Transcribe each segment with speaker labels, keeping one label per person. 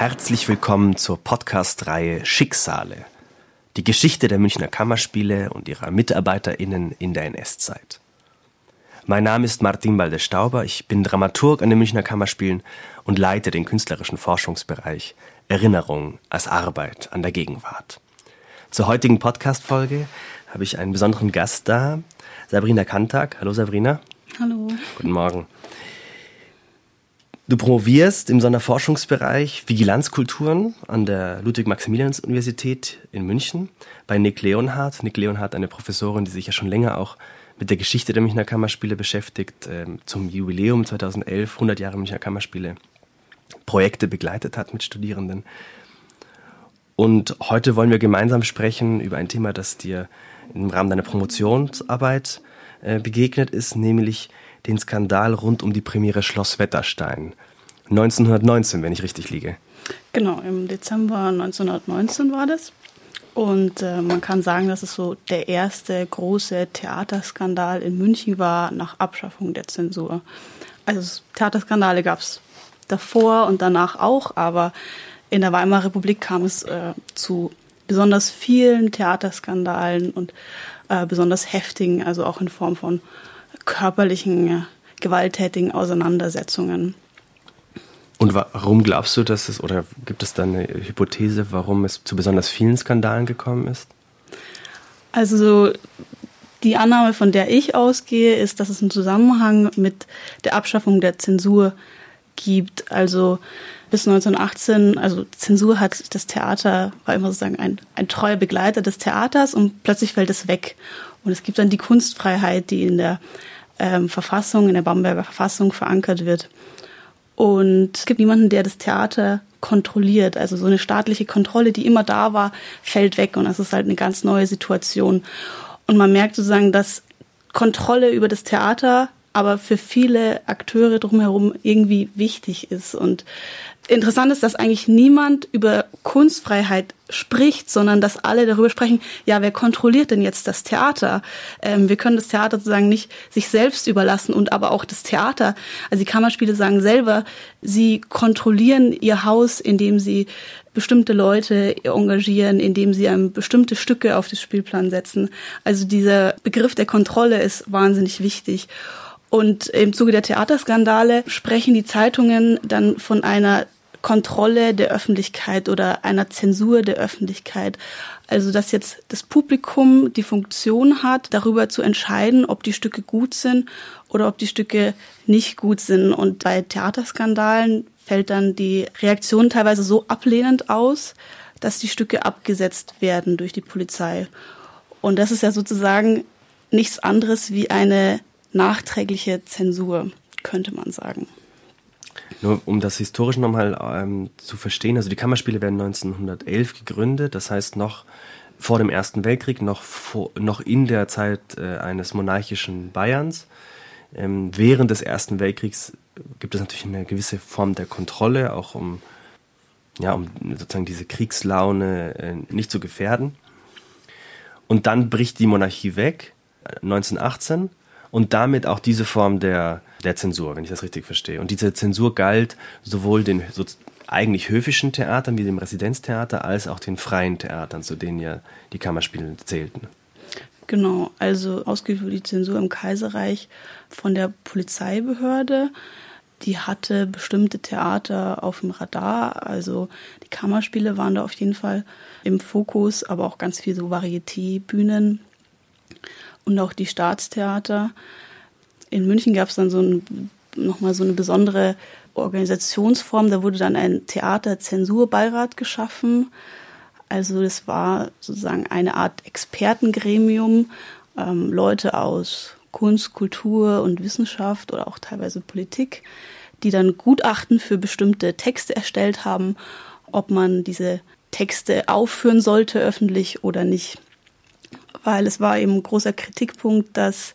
Speaker 1: Herzlich willkommen zur Podcast-Reihe Schicksale. Die Geschichte der Münchner Kammerspiele und ihrer MitarbeiterInnen in der NS-Zeit. Mein Name ist Martin Balde-Stauber, ich bin Dramaturg an den Münchner Kammerspielen und leite den künstlerischen Forschungsbereich Erinnerung als Arbeit an der Gegenwart. Zur heutigen Podcast-Folge habe ich einen besonderen Gast da, Sabrina Kantag. Hallo Sabrina.
Speaker 2: Hallo.
Speaker 1: Guten Morgen. Du promovierst im Sonderforschungsbereich Vigilanzkulturen an der Ludwig-Maximilians-Universität in München bei Nick Leonhardt. Nick Leonhardt, eine Professorin, die sich ja schon länger auch mit der Geschichte der Münchner Kammerspiele beschäftigt, ähm, zum Jubiläum 2011, 100 Jahre Münchner Kammerspiele, Projekte begleitet hat mit Studierenden. Und heute wollen wir gemeinsam sprechen über ein Thema, das dir im Rahmen deiner Promotionsarbeit äh, begegnet ist, nämlich den Skandal rund um die Premiere Schloss Wetterstein. 1919, wenn ich richtig liege.
Speaker 2: Genau, im Dezember 1919 war das. Und äh, man kann sagen, dass es so der erste große Theaterskandal in München war nach Abschaffung der Zensur. Also Theaterskandale gab es davor und danach auch, aber in der Weimarer Republik kam es äh, zu besonders vielen Theaterskandalen und äh, besonders heftigen, also auch in Form von körperlichen, äh, gewalttätigen Auseinandersetzungen.
Speaker 1: Und warum glaubst du, dass es, oder gibt es da eine Hypothese, warum es zu besonders vielen Skandalen gekommen ist?
Speaker 2: Also die Annahme, von der ich ausgehe, ist, dass es einen Zusammenhang mit der Abschaffung der Zensur gibt. Also bis 1918, also Zensur hat das Theater, war immer sozusagen ein, ein treuer Begleiter des Theaters und plötzlich fällt es weg. Und es gibt dann die Kunstfreiheit, die in der ähm, Verfassung, in der Bamberger Verfassung verankert wird. Und es gibt niemanden, der das Theater kontrolliert. Also so eine staatliche Kontrolle, die immer da war, fällt weg. Und das ist halt eine ganz neue Situation. Und man merkt sozusagen, dass Kontrolle über das Theater aber für viele Akteure drumherum irgendwie wichtig ist. Und interessant ist, dass eigentlich niemand über Kunstfreiheit spricht, sondern dass alle darüber sprechen, ja, wer kontrolliert denn jetzt das Theater? Ähm, wir können das Theater sozusagen nicht sich selbst überlassen und aber auch das Theater. Also die Kammerspiele sagen selber, sie kontrollieren ihr Haus, indem sie bestimmte Leute engagieren, indem sie einem bestimmte Stücke auf das Spielplan setzen. Also dieser Begriff der Kontrolle ist wahnsinnig wichtig. Und im Zuge der Theaterskandale sprechen die Zeitungen dann von einer Kontrolle der Öffentlichkeit oder einer Zensur der Öffentlichkeit. Also dass jetzt das Publikum die Funktion hat, darüber zu entscheiden, ob die Stücke gut sind oder ob die Stücke nicht gut sind. Und bei Theaterskandalen fällt dann die Reaktion teilweise so ablehnend aus, dass die Stücke abgesetzt werden durch die Polizei. Und das ist ja sozusagen nichts anderes wie eine nachträgliche Zensur, könnte man sagen.
Speaker 1: Nur um das historisch nochmal ähm, zu verstehen, also die Kammerspiele werden 1911 gegründet, das heißt noch vor dem Ersten Weltkrieg, noch, vor, noch in der Zeit äh, eines monarchischen Bayerns. Ähm, während des Ersten Weltkriegs gibt es natürlich eine gewisse Form der Kontrolle, auch um, ja, um sozusagen diese Kriegslaune äh, nicht zu gefährden. Und dann bricht die Monarchie weg, 1918, äh, und damit auch diese Form der, der Zensur, wenn ich das richtig verstehe. Und diese Zensur galt sowohl den so eigentlich höfischen Theatern wie dem Residenztheater als auch den freien Theatern, zu denen ja die Kammerspiele zählten.
Speaker 2: Genau, also ausgeübt wurde die Zensur im Kaiserreich von der Polizeibehörde. Die hatte bestimmte Theater auf dem Radar, also die Kammerspiele waren da auf jeden Fall im Fokus, aber auch ganz viel so Varieté-Bühnen und auch die Staatstheater. In München gab es dann so ein, nochmal so eine besondere Organisationsform. Da wurde dann ein Theaterzensurbeirat geschaffen. Also das war sozusagen eine Art Expertengremium, ähm, Leute aus Kunst, Kultur und Wissenschaft oder auch teilweise Politik, die dann Gutachten für bestimmte Texte erstellt haben, ob man diese Texte aufführen sollte öffentlich oder nicht weil es war eben ein großer Kritikpunkt, dass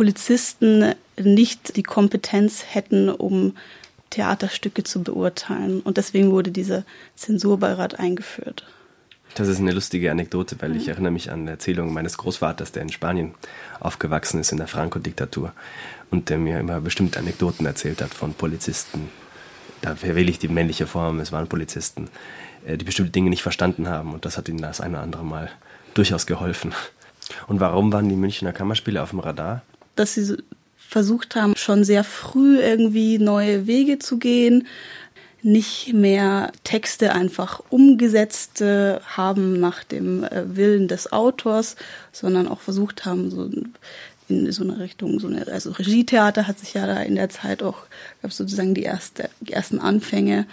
Speaker 2: Polizisten nicht die Kompetenz hätten, um Theaterstücke zu beurteilen. Und deswegen wurde dieser Zensurbeirat eingeführt.
Speaker 1: Das ist eine lustige Anekdote, weil ich erinnere mich an Erzählungen meines Großvaters, der in Spanien aufgewachsen ist in der Franco-Diktatur und der mir immer bestimmte Anekdoten erzählt hat von Polizisten, da wähle ich die männliche Form, es waren Polizisten, äh, die bestimmte Dinge nicht verstanden haben und das hat ihnen das eine oder andere Mal durchaus geholfen. Und warum waren die Münchner Kammerspiele auf dem Radar?
Speaker 2: Dass sie versucht haben, schon sehr früh irgendwie neue Wege zu gehen, nicht mehr Texte einfach umgesetzt äh, haben nach dem äh, Willen des Autors, sondern auch versucht haben, so in so eine Richtung, so eine, also Regietheater hat sich ja da in der Zeit auch, gab sozusagen die, erste, die ersten Anfänge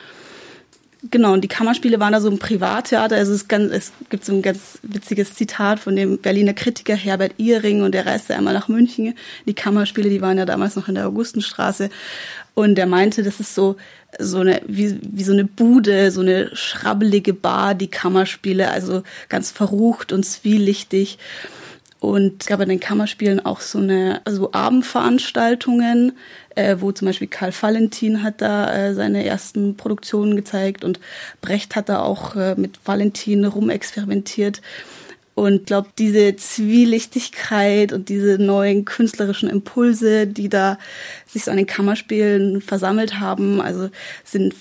Speaker 2: Genau, und die Kammerspiele waren da so ein Privattheater. Also es, ganz, es gibt so ein ganz witziges Zitat von dem Berliner Kritiker Herbert Ihring und der reiste einmal nach München. Die Kammerspiele, die waren ja damals noch in der Augustenstraße. Und der meinte, das ist so, so eine, wie, wie so eine Bude, so eine schrabbelige Bar, die Kammerspiele, also ganz verrucht und zwielichtig. Und es gab in den Kammerspielen auch so eine, also Abendveranstaltungen, äh, wo zum Beispiel Karl Valentin hat da äh, seine ersten Produktionen gezeigt und Brecht hat da auch äh, mit Valentin rumexperimentiert. Und glaube, diese Zwielichtigkeit und diese neuen künstlerischen Impulse, die da sich so an den Kammerspielen versammelt haben, also sind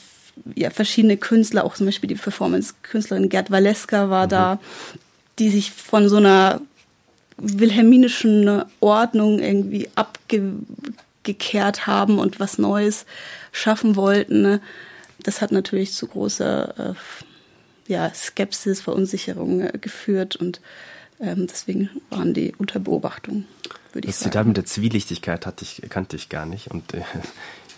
Speaker 2: ja verschiedene Künstler, auch zum Beispiel die Performance-Künstlerin Gerd Waleska war mhm. da, die sich von so einer wilhelminischen Ordnung irgendwie abge gekehrt haben und was Neues schaffen wollten. Ne? Das hat natürlich zu großer äh, ja, Skepsis, Verunsicherung äh, geführt und ähm, deswegen waren die unter Beobachtung,
Speaker 1: würde ich das sagen. Das Zitat mit der Zwielichtigkeit hatte ich, kannte ich gar nicht und äh,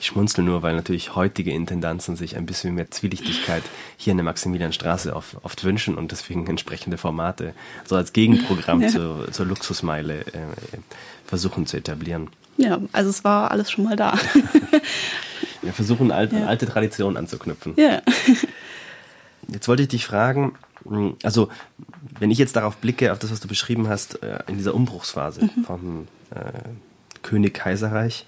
Speaker 1: ich schmunzel nur, weil natürlich heutige Intendanzen sich ein bisschen mehr Zwielichtigkeit hier in der Maximilianstraße oft, oft wünschen und deswegen entsprechende Formate so als Gegenprogramm ja. zur, zur Luxusmeile äh, versuchen zu etablieren.
Speaker 2: Ja, also es war alles schon mal da.
Speaker 1: Wir versuchen alte, ja. alte Traditionen anzuknüpfen.
Speaker 2: Ja.
Speaker 1: Jetzt wollte ich dich fragen, hm, also wenn ich jetzt darauf blicke, auf das, was du beschrieben hast, äh, in dieser Umbruchsphase mhm. vom äh, König-Kaiserreich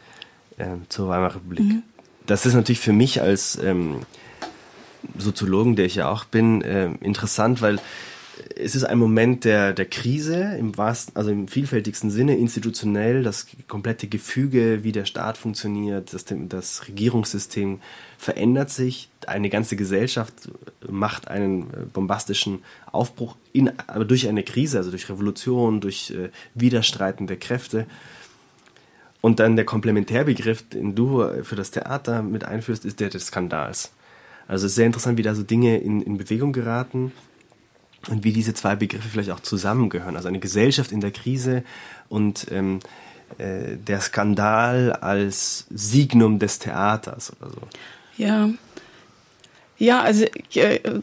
Speaker 1: äh, zur Weimarer Republik. Mhm. Das ist natürlich für mich als ähm, Soziologen, der ich ja auch bin, äh, interessant, weil es ist ein Moment der, der Krise im wahrsten, also im vielfältigsten Sinne, institutionell, das komplette Gefüge, wie der Staat funktioniert, das, das Regierungssystem verändert sich, eine ganze Gesellschaft macht einen äh, bombastischen Aufbruch in, aber durch eine Krise, also durch Revolution, durch äh, Widerstreiten der Kräfte. Und dann der Komplementärbegriff, den du für das Theater mit einführst, ist der des Skandals. Also es sehr interessant, wie da so Dinge in, in Bewegung geraten und wie diese zwei Begriffe vielleicht auch zusammengehören. Also eine Gesellschaft in der Krise und ähm, äh, der Skandal als Signum des Theaters oder so.
Speaker 2: Ja. Ja, also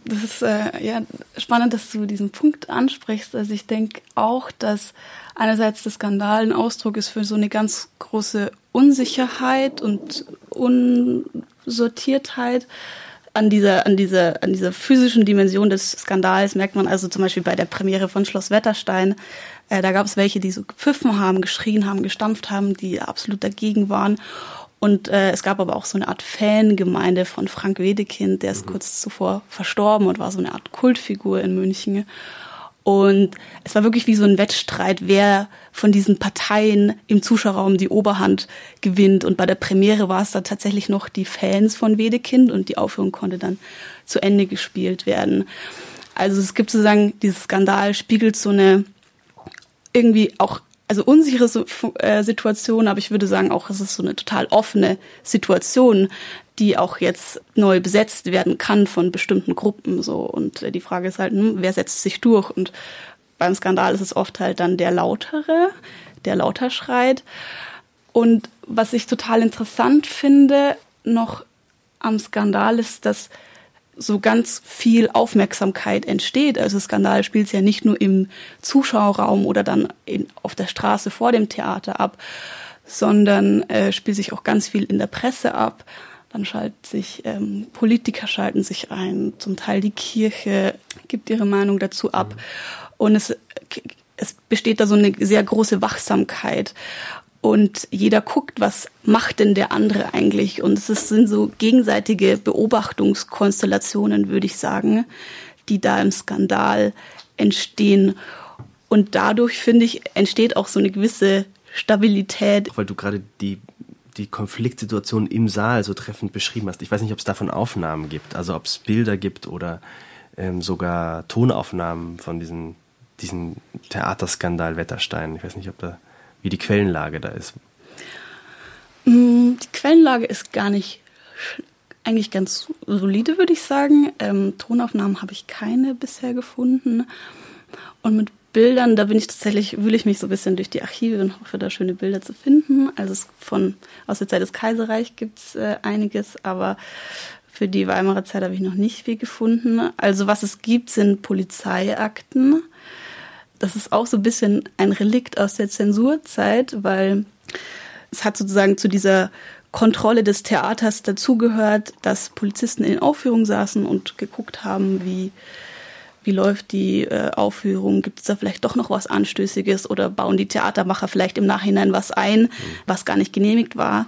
Speaker 2: das ist äh, ja spannend, dass du diesen Punkt ansprichst. Also ich denke auch, dass einerseits der Skandal ein Ausdruck ist für so eine ganz große Unsicherheit und Unsortiertheit an dieser, an dieser, an dieser physischen Dimension des Skandals merkt man also zum Beispiel bei der Premiere von Schloss Wetterstein. Äh, da gab es welche, die so gepfiffen haben, geschrien haben, gestampft haben, die absolut dagegen waren. Und äh, es gab aber auch so eine Art Fangemeinde von Frank Wedekind, der ist mhm. kurz zuvor verstorben und war so eine Art Kultfigur in München. Und es war wirklich wie so ein Wettstreit, wer von diesen Parteien im Zuschauerraum die Oberhand gewinnt. Und bei der Premiere war es da tatsächlich noch die Fans von Wedekind und die Aufführung konnte dann zu Ende gespielt werden. Also es gibt sozusagen, dieses Skandal spiegelt so eine irgendwie auch also unsichere äh, Situation, aber ich würde sagen auch, es ist so eine total offene Situation, die auch jetzt neu besetzt werden kann von bestimmten Gruppen so. Und äh, die Frage ist halt, hm, wer setzt sich durch? Und beim Skandal ist es oft halt dann der lautere, der lauter schreit. Und was ich total interessant finde noch am Skandal ist, dass so ganz viel Aufmerksamkeit entsteht. Also Skandal spielt es ja nicht nur im Zuschauerraum oder dann in, auf der Straße vor dem Theater ab, sondern äh, spielt sich auch ganz viel in der Presse ab. Dann schalten sich ähm, Politiker schalten sich ein, zum Teil die Kirche gibt ihre Meinung dazu ab. Und es, es besteht da so eine sehr große Wachsamkeit und jeder guckt, was macht denn der andere eigentlich. Und es sind so gegenseitige Beobachtungskonstellationen, würde ich sagen, die da im Skandal entstehen. Und dadurch, finde ich, entsteht auch so eine gewisse Stabilität.
Speaker 1: Weil du gerade die die Konfliktsituation im Saal so treffend beschrieben hast. Ich weiß nicht, ob es davon Aufnahmen gibt, also ob es Bilder gibt oder ähm, sogar Tonaufnahmen von diesem diesen Theaterskandal Wetterstein. Ich weiß nicht, ob da, wie die Quellenlage da ist.
Speaker 2: Mm, die Quellenlage ist gar nicht, eigentlich ganz solide, würde ich sagen. Ähm, Tonaufnahmen habe ich keine bisher gefunden. Und mit Bildern, da bin ich tatsächlich, wühle ich mich so ein bisschen durch die Archive und hoffe, da schöne Bilder zu finden. Also von aus der Zeit des Kaiserreichs gibt es äh, einiges, aber für die Weimarer Zeit habe ich noch nicht viel gefunden. Also was es gibt, sind Polizeiakten. Das ist auch so ein bisschen ein Relikt aus der Zensurzeit, weil es hat sozusagen zu dieser Kontrolle des Theaters dazugehört, dass Polizisten in Aufführungen saßen und geguckt haben, wie, wie läuft die äh, Aufführung, gibt es da vielleicht doch noch was Anstößiges oder bauen die Theatermacher vielleicht im Nachhinein was ein, was gar nicht genehmigt war.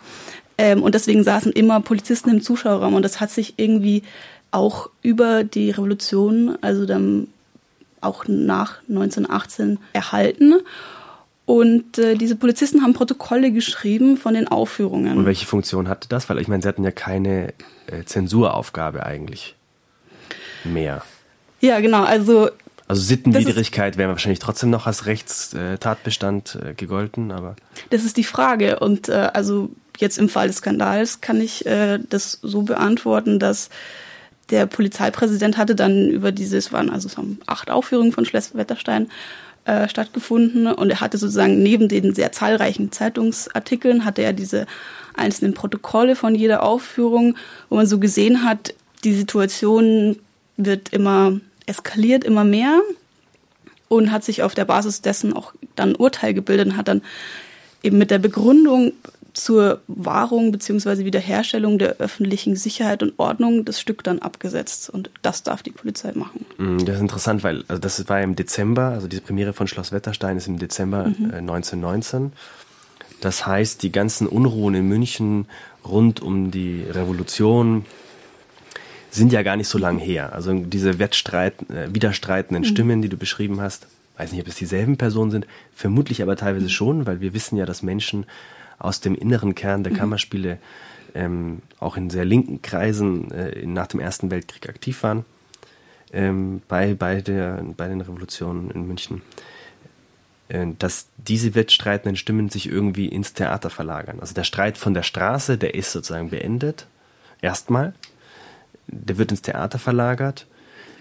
Speaker 2: Ähm, und deswegen saßen immer Polizisten im Zuschauerraum und das hat sich irgendwie auch über die Revolution, also dann auch nach 1918 erhalten. Und äh, diese Polizisten haben Protokolle geschrieben von den Aufführungen.
Speaker 1: Und welche Funktion hatte das? Weil ich meine, sie hatten ja keine äh, Zensuraufgabe eigentlich mehr.
Speaker 2: Ja, genau. Also
Speaker 1: also Sittenwidrigkeit wäre wahrscheinlich trotzdem noch als Rechtstatbestand äh, gegolten, aber.
Speaker 2: Das ist die Frage. Und äh, also jetzt im Fall des Skandals kann ich äh, das so beantworten, dass der Polizeipräsident hatte dann über dieses, waren also es acht Aufführungen von Schleswig-Wetterstein äh, stattgefunden und er hatte sozusagen neben den sehr zahlreichen Zeitungsartikeln hatte er diese einzelnen Protokolle von jeder Aufführung, wo man so gesehen hat, die Situation wird immer eskaliert, immer mehr und hat sich auf der Basis dessen auch dann Urteil gebildet und hat dann eben mit der Begründung zur Wahrung bzw. Wiederherstellung der öffentlichen Sicherheit und Ordnung das Stück dann abgesetzt. Und das darf die Polizei machen.
Speaker 1: Mm, das ist interessant, weil also das war im Dezember, also diese Premiere von Schloss Wetterstein ist im Dezember mhm. äh, 1919. Das heißt, die ganzen Unruhen in München rund um die Revolution sind ja gar nicht so lange her. Also diese Wettstreit, äh, widerstreitenden mhm. Stimmen, die du beschrieben hast, weiß nicht, ob es dieselben Personen sind, vermutlich aber teilweise schon, weil wir wissen ja, dass Menschen aus dem inneren Kern der mhm. Kammerspiele ähm, auch in sehr linken Kreisen äh, nach dem Ersten Weltkrieg aktiv waren, ähm, bei, bei, der, bei den Revolutionen in München, äh, dass diese wettstreitenden Stimmen sich irgendwie ins Theater verlagern. Also der Streit von der Straße, der ist sozusagen beendet, erstmal. Der wird ins Theater verlagert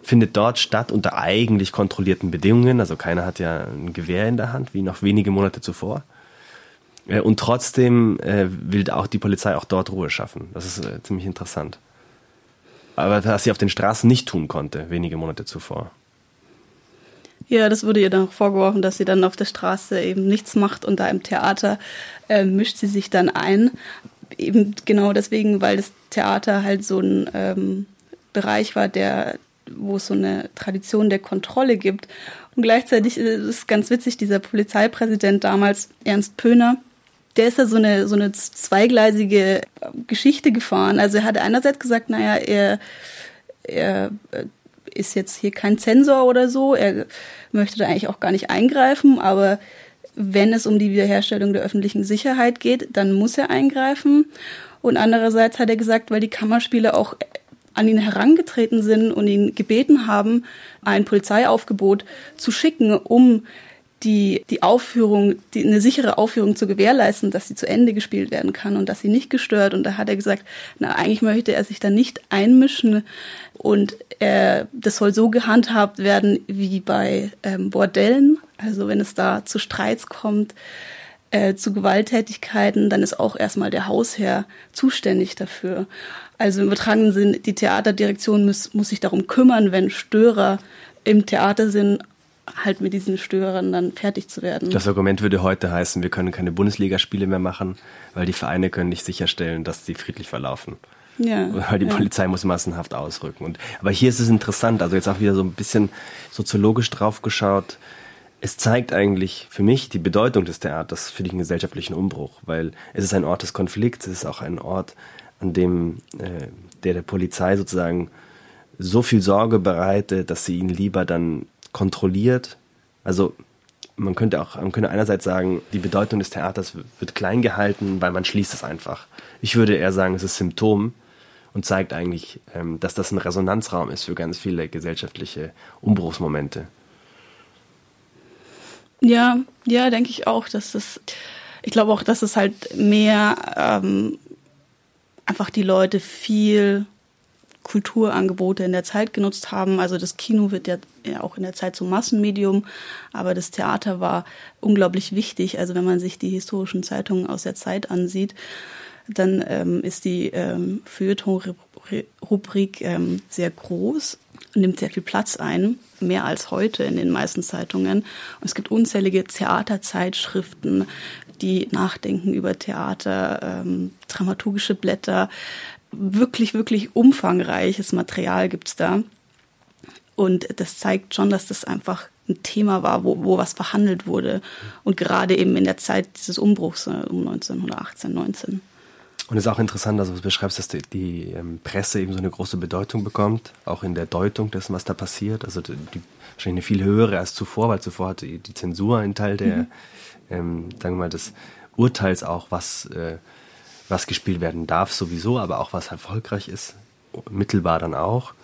Speaker 1: findet dort statt unter eigentlich kontrollierten Bedingungen. Also keiner hat ja ein Gewehr in der Hand, wie noch wenige Monate zuvor. Äh, und trotzdem äh, will auch die Polizei auch dort Ruhe schaffen. Das ist äh, ziemlich interessant. Aber was sie auf den Straßen nicht tun konnte, wenige Monate zuvor.
Speaker 2: Ja, das wurde ihr dann auch vorgeworfen, dass sie dann auf der Straße eben nichts macht und da im Theater äh, mischt sie sich dann ein. Eben genau deswegen, weil das Theater halt so ein ähm, Bereich war, der, wo es so eine Tradition der Kontrolle gibt. Und gleichzeitig ist es ganz witzig, dieser Polizeipräsident damals, Ernst Pöhner, der ist ja so eine, so eine zweigleisige Geschichte gefahren. Also er hat einerseits gesagt, naja, er, er äh, ist jetzt hier kein Zensor oder so, er möchte da eigentlich auch gar nicht eingreifen, aber wenn es um die Wiederherstellung der öffentlichen Sicherheit geht, dann muss er eingreifen. Und andererseits hat er gesagt, weil die Kammerspiele auch an ihn herangetreten sind und ihn gebeten haben, ein Polizeiaufgebot zu schicken, um die, die Aufführung, die, eine sichere Aufführung zu gewährleisten, dass sie zu Ende gespielt werden kann und dass sie nicht gestört. Und da hat er gesagt, na, eigentlich möchte er sich da nicht einmischen und er, das soll so gehandhabt werden wie bei ähm, Bordellen. Also wenn es da zu Streits kommt, äh, zu Gewalttätigkeiten, dann ist auch erstmal der Hausherr zuständig dafür. Also im übertragenen Sinn, die Theaterdirektion muss, muss sich darum kümmern, wenn Störer im Theater sind, halt mit diesen Störern dann fertig zu werden.
Speaker 1: Das Argument würde heute heißen, wir können keine Bundesligaspiele mehr machen, weil die Vereine können nicht sicherstellen, dass sie friedlich verlaufen. Ja, weil die ja. Polizei muss massenhaft ausrücken. Und, aber hier ist es interessant, also jetzt auch wieder so ein bisschen soziologisch drauf geschaut. Es zeigt eigentlich für mich die Bedeutung des Theaters für den gesellschaftlichen Umbruch, weil es ist ein Ort des Konflikts, es ist auch ein Ort, an dem äh, der der Polizei sozusagen so viel Sorge bereitet, dass sie ihn lieber dann kontrolliert. Also man könnte auch, man könnte einerseits sagen, die Bedeutung des Theaters wird klein gehalten, weil man schließt es einfach. Ich würde eher sagen, es ist Symptom und zeigt eigentlich, ähm, dass das ein Resonanzraum ist für ganz viele gesellschaftliche Umbruchsmomente.
Speaker 2: Ja, ja, denke ich auch, dass das, ich glaube auch, dass es halt mehr ähm, einfach die Leute viel Kulturangebote in der Zeit genutzt haben. Also das Kino wird ja auch in der Zeit zum Massenmedium, aber das Theater war unglaublich wichtig. Also wenn man sich die historischen Zeitungen aus der Zeit ansieht, dann ähm, ist die ähm, Feuilleton-Rubrik ähm, sehr groß, nimmt sehr viel Platz ein, mehr als heute in den meisten Zeitungen. Und es gibt unzählige Theaterzeitschriften, die nachdenken über Theater, ähm, dramaturgische Blätter, wirklich, wirklich umfangreiches Material gibt's da. Und das zeigt schon, dass das einfach ein Thema war, wo, wo was verhandelt wurde. Und gerade eben in der Zeit dieses Umbruchs äh, um 1918, 19.
Speaker 1: Und es ist auch interessant, also du beschreibst, dass die, die ähm, Presse eben so eine große Bedeutung bekommt, auch in der Deutung dessen, was da passiert. Also die, die wahrscheinlich eine viel höhere als zuvor, weil zuvor hatte die Zensur einen Teil der, mhm. ähm, sagen wir mal, des Urteils auch, was äh, was gespielt werden darf sowieso, aber auch was erfolgreich ist, mittelbar dann auch.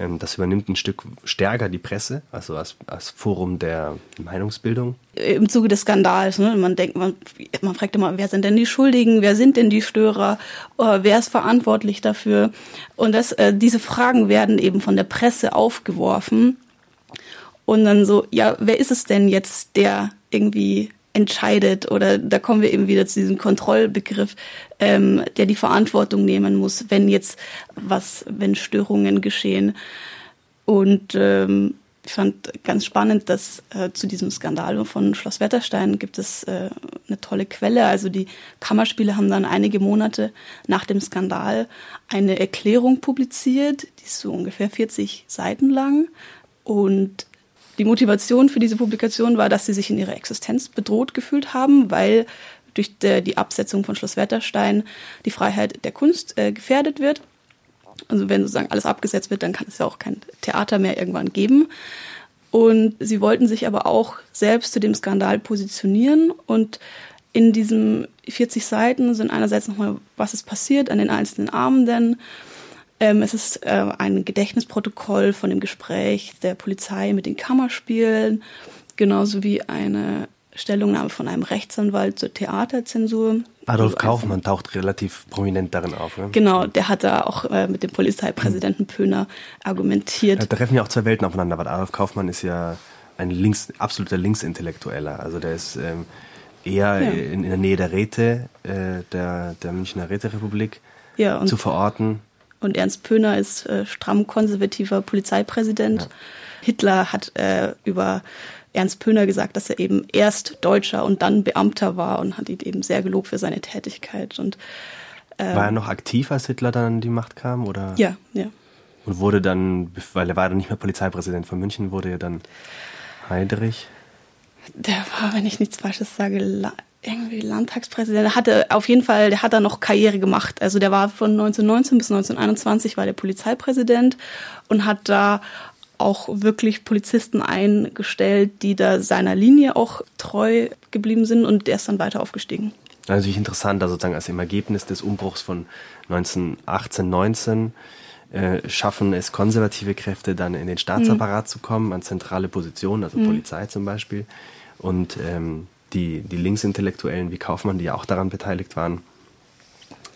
Speaker 1: Ähm, das übernimmt ein Stück stärker die Presse, also als, als Forum der Meinungsbildung.
Speaker 2: Im Zuge des Skandals, ne? man denkt, man, man fragt immer, wer sind denn die Schuldigen, wer sind denn die Störer, wer ist verantwortlich dafür? Und das, äh, diese Fragen werden eben von der Presse aufgeworfen. Und dann so, ja, wer ist es denn jetzt, der irgendwie entscheidet oder da kommen wir eben wieder zu diesem Kontrollbegriff, ähm, der die Verantwortung nehmen muss, wenn jetzt was, wenn Störungen geschehen. Und ähm, ich fand ganz spannend, dass äh, zu diesem Skandal von Schloss Wetterstein gibt es äh, eine tolle Quelle. Also die Kammerspiele haben dann einige Monate nach dem Skandal eine Erklärung publiziert, die ist so ungefähr 40 Seiten lang und die Motivation für diese Publikation war, dass sie sich in ihrer Existenz bedroht gefühlt haben, weil durch die Absetzung von Schloss Wetterstein die Freiheit der Kunst äh, gefährdet wird. Also wenn sozusagen alles abgesetzt wird, dann kann es ja auch kein Theater mehr irgendwann geben. Und sie wollten sich aber auch selbst zu dem Skandal positionieren und in diesen 40 Seiten sind einerseits nochmal, was ist passiert an den einzelnen Abenden, ähm, es ist äh, ein Gedächtnisprotokoll von dem Gespräch der Polizei mit den Kammerspielen, genauso wie eine Stellungnahme von einem Rechtsanwalt zur Theaterzensur.
Speaker 1: Adolf Kaufmann taucht relativ prominent darin auf.
Speaker 2: Ne? Genau, der hat da auch äh, mit dem Polizeipräsidenten Pöhner argumentiert.
Speaker 1: Da treffen ja auch zwei Welten aufeinander, weil Adolf Kaufmann ist ja ein links, absoluter Linksintellektueller. Also der ist ähm, eher ja. in, in, der Nähe der Räte, äh, der, der Münchner Räterepublik ja, zu verorten.
Speaker 2: Und Ernst Pöhner ist äh, stramm konservativer Polizeipräsident. Ja. Hitler hat äh, über Ernst Pöhner gesagt, dass er eben erst Deutscher und dann Beamter war und hat ihn eben sehr gelobt für seine Tätigkeit. Und,
Speaker 1: äh, war er noch aktiv, als Hitler dann an die Macht kam? Oder?
Speaker 2: Ja, ja.
Speaker 1: Und wurde dann, weil er war dann nicht mehr Polizeipräsident von München, wurde er dann Heidrich?
Speaker 2: Der war, wenn ich nichts Falsches sage, irgendwie Landtagspräsident. Der hatte auf jeden Fall, der hat da noch Karriere gemacht. Also der war von 1919 bis 1921 war der Polizeipräsident und hat da auch wirklich Polizisten eingestellt, die da seiner Linie auch treu geblieben sind und der ist dann weiter aufgestiegen.
Speaker 1: Natürlich interessant, also sozusagen als im Ergebnis des Umbruchs von 1918, 19 äh, schaffen es konservative Kräfte dann in den Staatsapparat mhm. zu kommen, an zentrale Positionen, also mhm. Polizei zum Beispiel. Und ähm, die, die Linksintellektuellen wie Kaufmann, die ja auch daran beteiligt waren,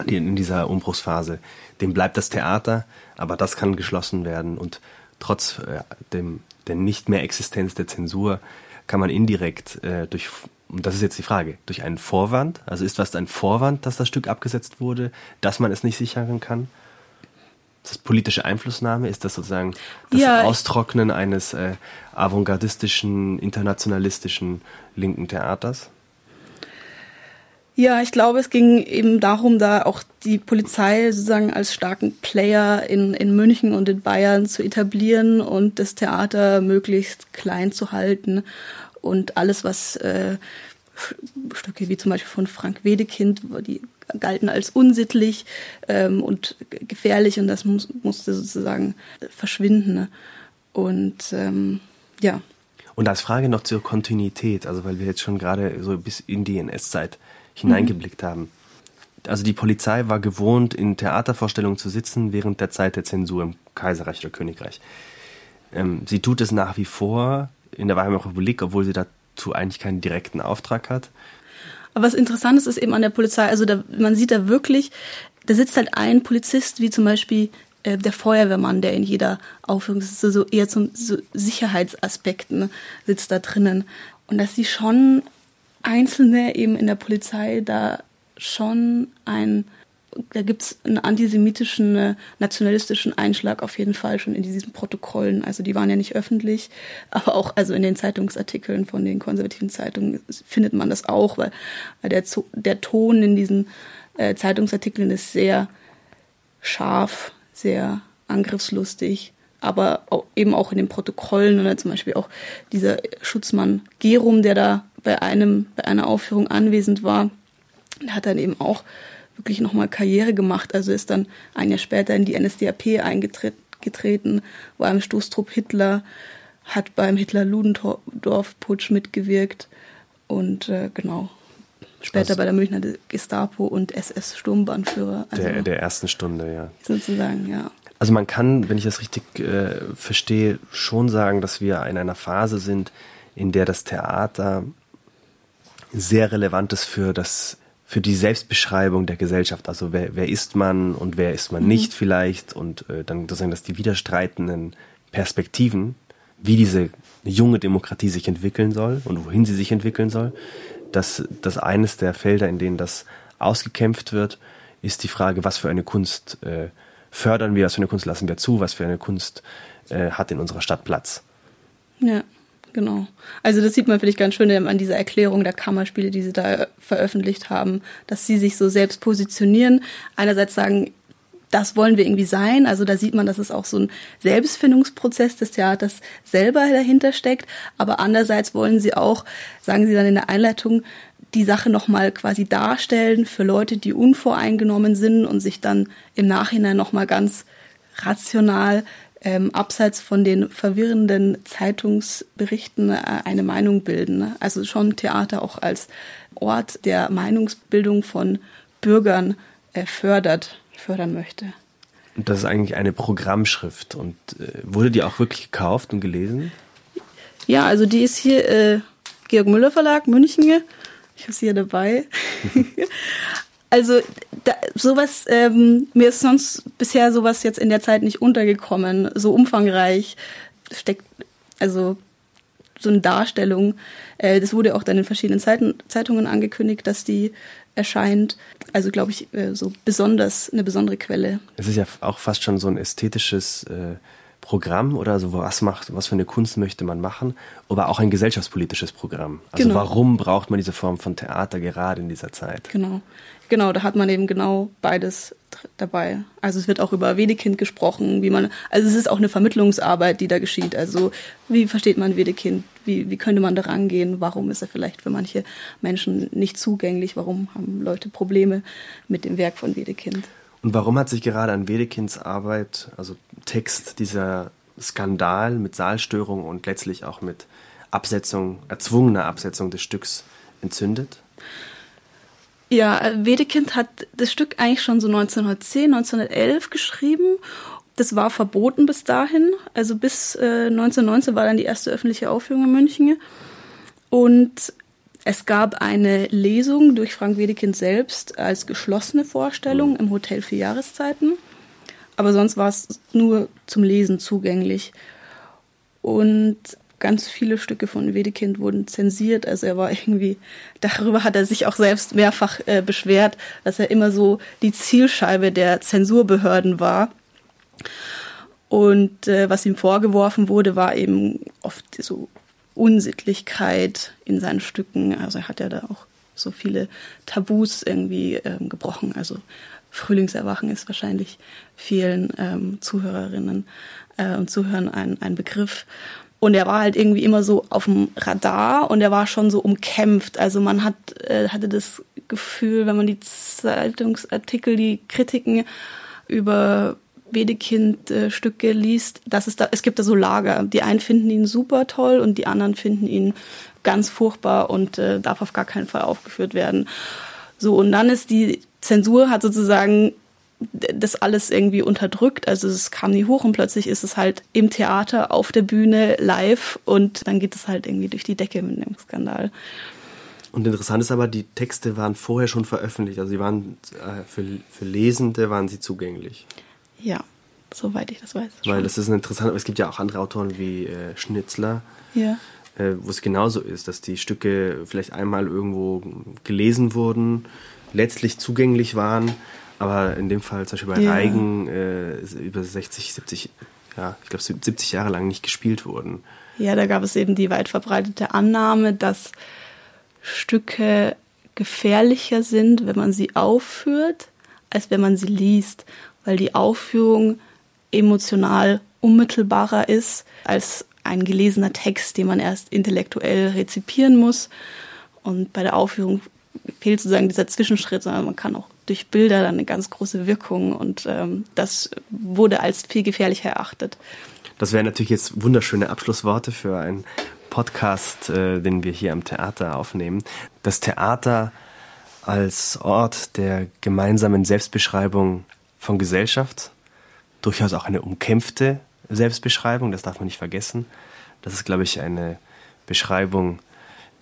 Speaker 1: die in dieser Umbruchsphase, dem bleibt das Theater, aber das kann geschlossen werden und trotz äh, dem, der nicht mehr Existenz der Zensur kann man indirekt äh, durch, und das ist jetzt die Frage, durch einen Vorwand, also ist was ein Vorwand, dass das Stück abgesetzt wurde, dass man es nicht sichern kann? Ist das politische Einflussnahme? Ist das sozusagen das ja, Austrocknen eines äh, avantgardistischen, internationalistischen linken Theaters?
Speaker 2: Ja, ich glaube, es ging eben darum, da auch die Polizei sozusagen als starken Player in, in München und in Bayern zu etablieren und das Theater möglichst klein zu halten und alles, was äh, Stücke wie zum Beispiel von Frank Wedekind, die galten als unsittlich ähm, und gefährlich und das muss, musste sozusagen verschwinden. Ne? Und ähm, ja.
Speaker 1: Und als Frage noch zur Kontinuität, also weil wir jetzt schon gerade so bis in die NS-Zeit hineingeblickt mhm. haben. Also die Polizei war gewohnt, in Theatervorstellungen zu sitzen während der Zeit der Zensur im Kaiserreich oder Königreich. Ähm, sie tut es nach wie vor in der Weimarer Republik, obwohl sie dazu eigentlich keinen direkten Auftrag hat.
Speaker 2: Aber was interessant ist, ist eben an der Polizei, also da, man sieht da wirklich, da sitzt halt ein Polizist, wie zum Beispiel äh, der Feuerwehrmann, der in jeder Aufführung ist, so, so eher zum so Sicherheitsaspekten sitzt da drinnen. Und dass sie schon Einzelne eben in der Polizei da schon ein, da gibt es einen antisemitischen, äh, nationalistischen Einschlag auf jeden Fall schon in diesen Protokollen. Also die waren ja nicht öffentlich, aber auch also in den Zeitungsartikeln von den konservativen Zeitungen findet man das auch, weil, weil der, der Ton in diesen äh, Zeitungsartikeln ist sehr scharf, sehr angriffslustig, aber auch, eben auch in den Protokollen oder zum Beispiel auch dieser Schutzmann Gerum, der da bei einem bei einer Aufführung anwesend war, hat dann eben auch wirklich nochmal Karriere gemacht. Also ist dann ein Jahr später in die NSDAP eingetreten, war im Stoßtrupp Hitler, hat beim Hitler-Ludendorff-Putsch mitgewirkt und äh, genau. Später also, bei der Münchner Gestapo und SS-Sturmbannführer.
Speaker 1: Also der, der ersten Stunde, ja.
Speaker 2: Sozusagen, ja.
Speaker 1: Also man kann, wenn ich das richtig äh, verstehe, schon sagen, dass wir in einer Phase sind, in der das Theater sehr relevant ist für das für die Selbstbeschreibung der Gesellschaft. Also wer, wer ist man und wer ist man mhm. nicht vielleicht und äh, dann sozusagen, dass die widerstreitenden Perspektiven, wie diese junge Demokratie sich entwickeln soll und wohin sie sich entwickeln soll, dass das eines der Felder, in denen das ausgekämpft wird, ist die Frage, was für eine Kunst äh, fördern wir, was für eine Kunst lassen wir zu, was für eine Kunst äh, hat in unserer Stadt Platz.
Speaker 2: Ja. Genau. Also das sieht man vielleicht ganz schön an dieser Erklärung der Kammerspiele, die sie da veröffentlicht haben, dass sie sich so selbst positionieren. Einerseits sagen, das wollen wir irgendwie sein. Also da sieht man, dass es auch so ein Selbstfindungsprozess des Theaters selber dahinter steckt. Aber andererseits wollen sie auch, sagen sie dann in der Einleitung, die Sache nochmal quasi darstellen für Leute, die unvoreingenommen sind und sich dann im Nachhinein nochmal ganz rational ähm, abseits von den verwirrenden Zeitungsberichten äh, eine Meinung bilden. Ne? Also schon Theater auch als Ort der Meinungsbildung von Bürgern äh, fördert, fördern möchte.
Speaker 1: Und das ist eigentlich eine Programmschrift. Und äh, wurde die auch wirklich gekauft und gelesen?
Speaker 2: Ja, also die ist hier äh, Georg Müller Verlag, München. Ich habe sie hier dabei. Also da, sowas, ähm, mir ist sonst bisher sowas jetzt in der Zeit nicht untergekommen, so umfangreich steckt, also so eine Darstellung. Äh, das wurde auch dann in verschiedenen Zeiten, Zeitungen angekündigt, dass die erscheint. Also glaube ich, äh, so besonders, eine besondere Quelle.
Speaker 1: Es ist ja auch fast schon so ein ästhetisches äh, Programm oder so, was macht, was für eine Kunst möchte man machen, aber auch ein gesellschaftspolitisches Programm. Also genau. warum braucht man diese Form von Theater gerade in dieser Zeit?
Speaker 2: Genau. Genau, da hat man eben genau beides dabei. Also es wird auch über Wedekind gesprochen, wie man, also es ist auch eine Vermittlungsarbeit, die da geschieht. Also wie versteht man Wedekind? Wie, wie könnte man da rangehen? Warum ist er vielleicht für manche Menschen nicht zugänglich? Warum haben Leute Probleme mit dem Werk von Wedekind?
Speaker 1: Und warum hat sich gerade an Wedekinds Arbeit, also Text, dieser Skandal mit Saalstörung und letztlich auch mit Absetzung, erzwungener Absetzung des Stücks entzündet?
Speaker 2: Ja, Wedekind hat das Stück eigentlich schon so 1910, 1911 geschrieben. Das war verboten bis dahin. Also bis äh, 1919 war dann die erste öffentliche Aufführung in München. Und es gab eine Lesung durch Frank Wedekind selbst als geschlossene Vorstellung im Hotel für Jahreszeiten. Aber sonst war es nur zum Lesen zugänglich. Und ganz viele Stücke von Wedekind wurden zensiert. Also er war irgendwie, darüber hat er sich auch selbst mehrfach äh, beschwert, dass er immer so die Zielscheibe der Zensurbehörden war. Und äh, was ihm vorgeworfen wurde, war eben oft so Unsittlichkeit in seinen Stücken. Also er hat ja da auch so viele Tabus irgendwie ähm, gebrochen. Also Frühlingserwachen ist wahrscheinlich vielen ähm, Zuhörerinnen äh, und Zuhörern ein, ein Begriff. Und er war halt irgendwie immer so auf dem Radar und er war schon so umkämpft. Also man hat, äh, hatte das Gefühl, wenn man die Zeitungsartikel, die Kritiken über Wedekind-Stücke liest, dass es da, es gibt da so Lager. Die einen finden ihn super toll und die anderen finden ihn ganz furchtbar und äh, darf auf gar keinen Fall aufgeführt werden. So, und dann ist die Zensur hat sozusagen das alles irgendwie unterdrückt. Also es kam nie hoch und plötzlich ist es halt im Theater, auf der Bühne, live und dann geht es halt irgendwie durch die Decke mit dem Skandal.
Speaker 1: Und interessant ist aber, die Texte waren vorher schon veröffentlicht. Also sie waren äh, für, für Lesende waren sie zugänglich.
Speaker 2: Ja, soweit ich das weiß.
Speaker 1: Weil das ist interessant, aber es gibt ja auch andere Autoren wie äh, Schnitzler.
Speaker 2: Ja.
Speaker 1: Äh, wo es genauso ist, dass die Stücke vielleicht einmal irgendwo gelesen wurden, letztlich zugänglich waren, aber in dem Fall zum Beispiel bei ja. Reigen äh, über 60, 70, ja, ich glaube 70 Jahre lang nicht gespielt wurden.
Speaker 2: Ja, da gab es eben die weit verbreitete Annahme, dass Stücke gefährlicher sind, wenn man sie aufführt, als wenn man sie liest, weil die Aufführung emotional unmittelbarer ist als ein gelesener Text, den man erst intellektuell rezipieren muss. Und bei der Aufführung fehlt sozusagen dieser Zwischenschritt, sondern man kann auch durch Bilder dann eine ganz große Wirkung und ähm, das wurde als viel gefährlicher erachtet.
Speaker 1: Das wären natürlich jetzt wunderschöne Abschlussworte für einen Podcast, äh, den wir hier am Theater aufnehmen. Das Theater als Ort der gemeinsamen Selbstbeschreibung von Gesellschaft, durchaus auch eine umkämpfte Selbstbeschreibung, das darf man nicht vergessen. Das ist, glaube ich, eine Beschreibung,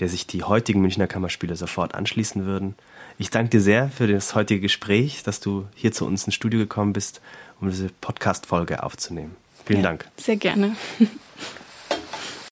Speaker 1: der sich die heutigen Münchner Kammerspiele sofort anschließen würden. Ich danke dir sehr für das heutige Gespräch, dass du hier zu uns ins Studio gekommen bist, um diese Podcast-Folge aufzunehmen. Vielen ja, Dank.
Speaker 2: Sehr gerne.